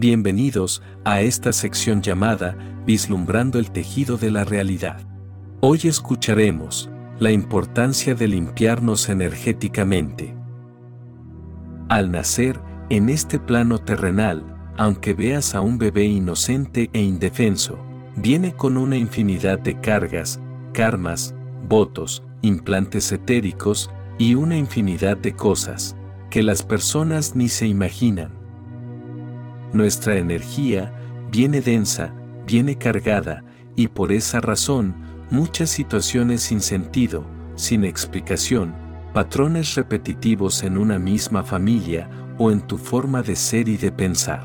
Bienvenidos a esta sección llamada Vislumbrando el tejido de la realidad. Hoy escucharemos la importancia de limpiarnos energéticamente. Al nacer en este plano terrenal, aunque veas a un bebé inocente e indefenso, viene con una infinidad de cargas, karmas, votos, implantes etéricos y una infinidad de cosas que las personas ni se imaginan. Nuestra energía viene densa, viene cargada, y por esa razón, muchas situaciones sin sentido, sin explicación, patrones repetitivos en una misma familia o en tu forma de ser y de pensar.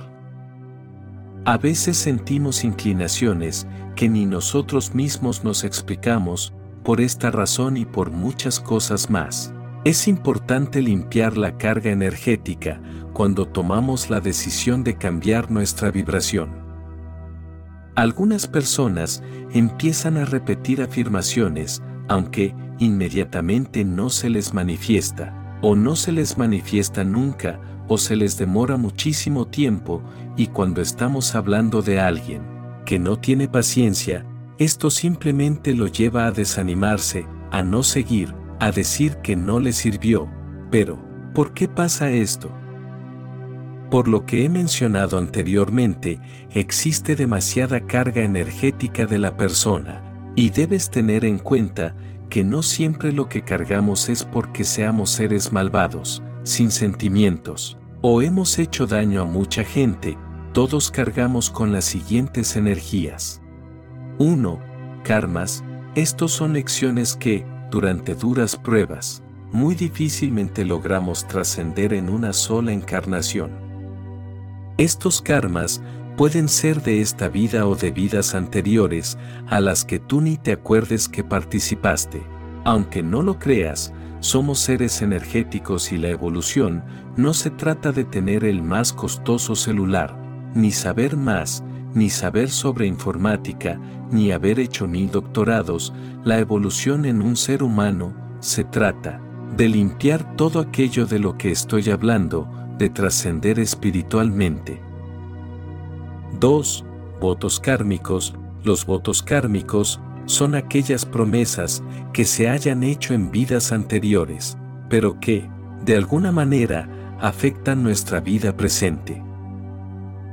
A veces sentimos inclinaciones que ni nosotros mismos nos explicamos, por esta razón y por muchas cosas más. Es importante limpiar la carga energética cuando tomamos la decisión de cambiar nuestra vibración. Algunas personas empiezan a repetir afirmaciones, aunque inmediatamente no se les manifiesta, o no se les manifiesta nunca, o se les demora muchísimo tiempo, y cuando estamos hablando de alguien que no tiene paciencia, esto simplemente lo lleva a desanimarse, a no seguir, a decir que no le sirvió. Pero, ¿por qué pasa esto? Por lo que he mencionado anteriormente, existe demasiada carga energética de la persona, y debes tener en cuenta que no siempre lo que cargamos es porque seamos seres malvados, sin sentimientos, o hemos hecho daño a mucha gente, todos cargamos con las siguientes energías. 1. Karmas, estos son lecciones que, durante duras pruebas, muy difícilmente logramos trascender en una sola encarnación. Estos karmas pueden ser de esta vida o de vidas anteriores a las que tú ni te acuerdes que participaste. Aunque no lo creas, somos seres energéticos y la evolución no se trata de tener el más costoso celular, ni saber más, ni saber sobre informática, ni haber hecho mil doctorados, la evolución en un ser humano, se trata de limpiar todo aquello de lo que estoy hablando, de trascender espiritualmente. 2. Votos kármicos. Los votos kármicos son aquellas promesas que se hayan hecho en vidas anteriores, pero que, de alguna manera, afectan nuestra vida presente.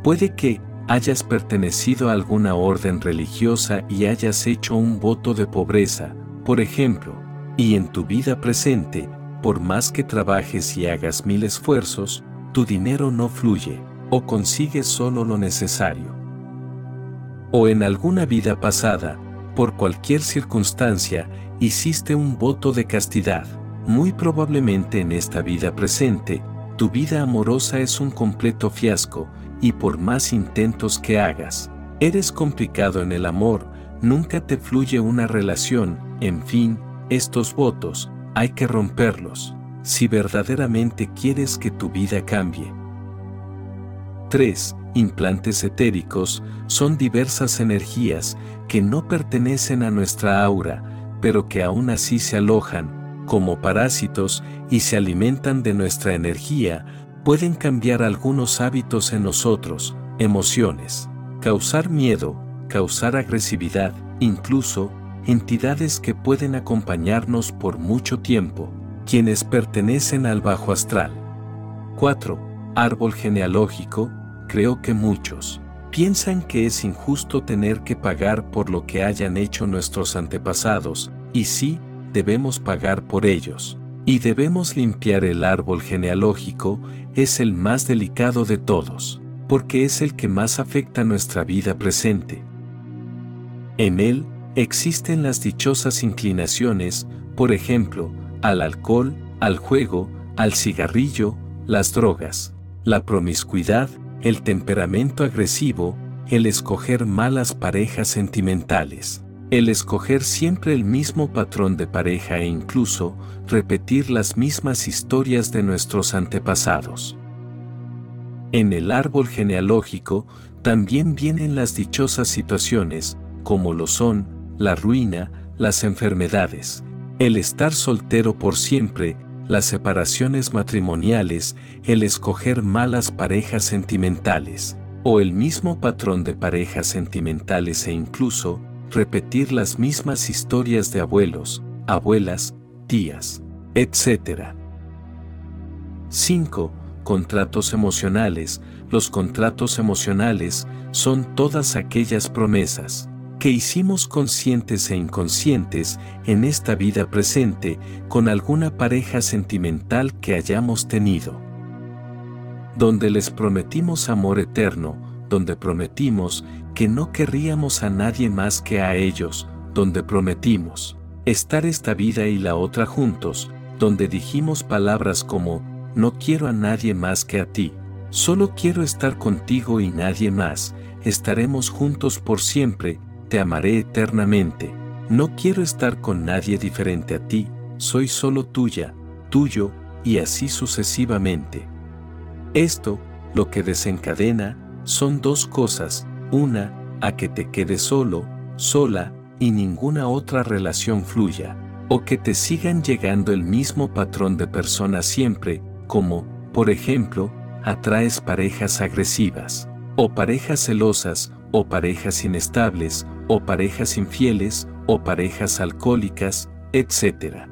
Puede que hayas pertenecido a alguna orden religiosa y hayas hecho un voto de pobreza, por ejemplo, y en tu vida presente, por más que trabajes y hagas mil esfuerzos, tu dinero no fluye, o consigues solo lo necesario. O en alguna vida pasada, por cualquier circunstancia, hiciste un voto de castidad. Muy probablemente en esta vida presente, tu vida amorosa es un completo fiasco, y por más intentos que hagas, eres complicado en el amor, nunca te fluye una relación, en fin, estos votos, hay que romperlos, si verdaderamente quieres que tu vida cambie. 3. Implantes etéricos son diversas energías que no pertenecen a nuestra aura, pero que aún así se alojan, como parásitos, y se alimentan de nuestra energía, pueden cambiar algunos hábitos en nosotros, emociones, causar miedo, causar agresividad, incluso, entidades que pueden acompañarnos por mucho tiempo, quienes pertenecen al bajo astral. 4. Árbol genealógico, creo que muchos piensan que es injusto tener que pagar por lo que hayan hecho nuestros antepasados, y sí, debemos pagar por ellos. Y debemos limpiar el árbol genealógico, es el más delicado de todos, porque es el que más afecta nuestra vida presente. En él, existen las dichosas inclinaciones, por ejemplo, al alcohol, al juego, al cigarrillo, las drogas, la promiscuidad, el temperamento agresivo, el escoger malas parejas sentimentales, el escoger siempre el mismo patrón de pareja e incluso repetir las mismas historias de nuestros antepasados. En el árbol genealógico también vienen las dichosas situaciones, como lo son la ruina, las enfermedades, el estar soltero por siempre, las separaciones matrimoniales, el escoger malas parejas sentimentales, o el mismo patrón de parejas sentimentales e incluso repetir las mismas historias de abuelos, abuelas, tías, etc. 5. Contratos emocionales. Los contratos emocionales son todas aquellas promesas que hicimos conscientes e inconscientes en esta vida presente con alguna pareja sentimental que hayamos tenido. Donde les prometimos amor eterno, donde prometimos que no querríamos a nadie más que a ellos, donde prometimos estar esta vida y la otra juntos, donde dijimos palabras como, no quiero a nadie más que a ti, solo quiero estar contigo y nadie más, estaremos juntos por siempre, te amaré eternamente, no quiero estar con nadie diferente a ti, soy solo tuya, tuyo, y así sucesivamente. Esto, lo que desencadena, son dos cosas, una, a que te quedes solo, sola, y ninguna otra relación fluya, o que te sigan llegando el mismo patrón de personas siempre, como, por ejemplo, atraes parejas agresivas, o parejas celosas, o parejas inestables, o parejas infieles, o parejas alcohólicas, etc.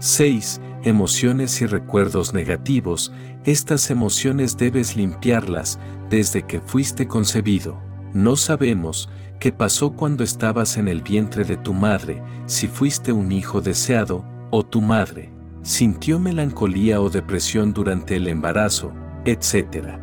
6 emociones y recuerdos negativos, estas emociones debes limpiarlas desde que fuiste concebido. No sabemos qué pasó cuando estabas en el vientre de tu madre, si fuiste un hijo deseado, o tu madre sintió melancolía o depresión durante el embarazo, etc.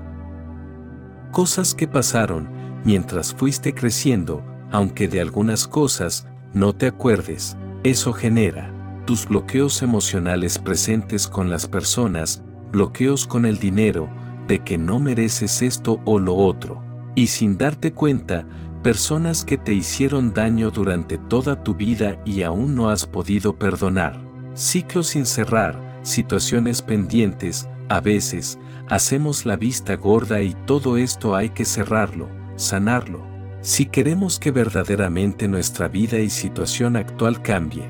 Cosas que pasaron mientras fuiste creciendo, aunque de algunas cosas no te acuerdes, eso genera tus bloqueos emocionales presentes con las personas, bloqueos con el dinero, de que no mereces esto o lo otro, y sin darte cuenta, personas que te hicieron daño durante toda tu vida y aún no has podido perdonar, ciclos sin cerrar, situaciones pendientes, a veces, hacemos la vista gorda y todo esto hay que cerrarlo, sanarlo, si queremos que verdaderamente nuestra vida y situación actual cambie.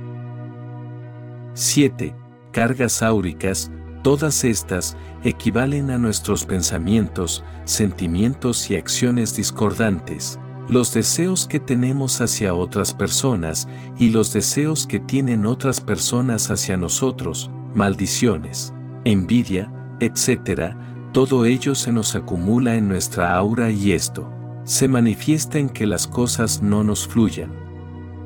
7. Cargas áuricas, todas estas equivalen a nuestros pensamientos, sentimientos y acciones discordantes, los deseos que tenemos hacia otras personas y los deseos que tienen otras personas hacia nosotros, maldiciones, envidia, etc., todo ello se nos acumula en nuestra aura y esto se manifiesta en que las cosas no nos fluyan.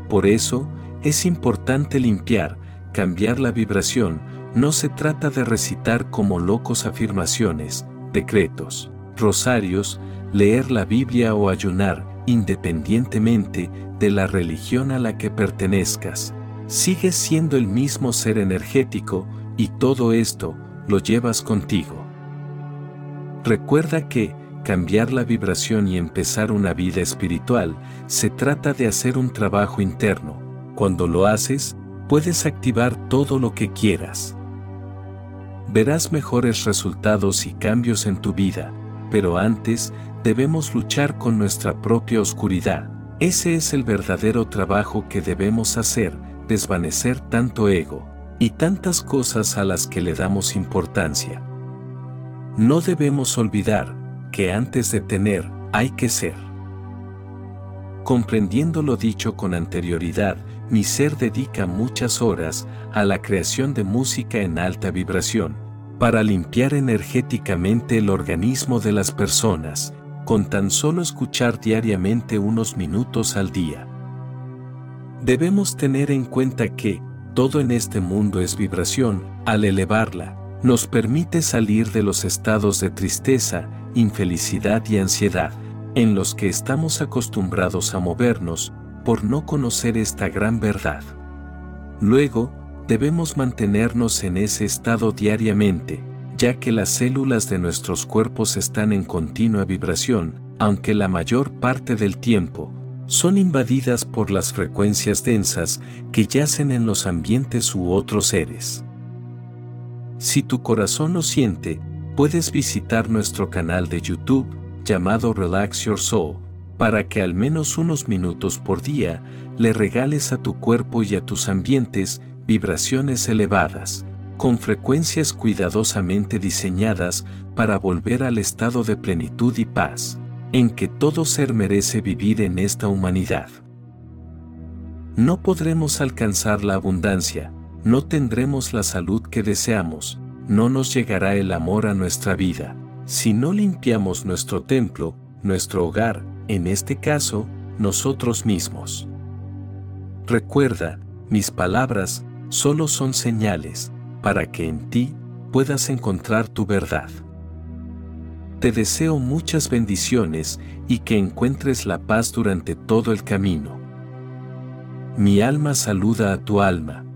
Por eso, es importante limpiar, cambiar la vibración, no se trata de recitar como locos afirmaciones, decretos, rosarios, leer la Biblia o ayunar, independientemente de la religión a la que pertenezcas. Sigues siendo el mismo ser energético y todo esto lo llevas contigo. Recuerda que, cambiar la vibración y empezar una vida espiritual, se trata de hacer un trabajo interno. Cuando lo haces, puedes activar todo lo que quieras. Verás mejores resultados y cambios en tu vida, pero antes debemos luchar con nuestra propia oscuridad. Ese es el verdadero trabajo que debemos hacer, desvanecer tanto ego y tantas cosas a las que le damos importancia. No debemos olvidar que antes de tener, hay que ser. Comprendiendo lo dicho con anterioridad, mi ser dedica muchas horas a la creación de música en alta vibración, para limpiar energéticamente el organismo de las personas, con tan solo escuchar diariamente unos minutos al día. Debemos tener en cuenta que, todo en este mundo es vibración, al elevarla, nos permite salir de los estados de tristeza, infelicidad y ansiedad, en los que estamos acostumbrados a movernos, por no conocer esta gran verdad. Luego, debemos mantenernos en ese estado diariamente, ya que las células de nuestros cuerpos están en continua vibración, aunque la mayor parte del tiempo, son invadidas por las frecuencias densas que yacen en los ambientes u otros seres. Si tu corazón lo siente, puedes visitar nuestro canal de YouTube, llamado Relax Your Soul, para que al menos unos minutos por día le regales a tu cuerpo y a tus ambientes vibraciones elevadas, con frecuencias cuidadosamente diseñadas para volver al estado de plenitud y paz, en que todo ser merece vivir en esta humanidad. No podremos alcanzar la abundancia, no tendremos la salud que deseamos, no nos llegará el amor a nuestra vida, si no limpiamos nuestro templo, nuestro hogar, en este caso, nosotros mismos. Recuerda, mis palabras solo son señales, para que en ti puedas encontrar tu verdad. Te deseo muchas bendiciones y que encuentres la paz durante todo el camino. Mi alma saluda a tu alma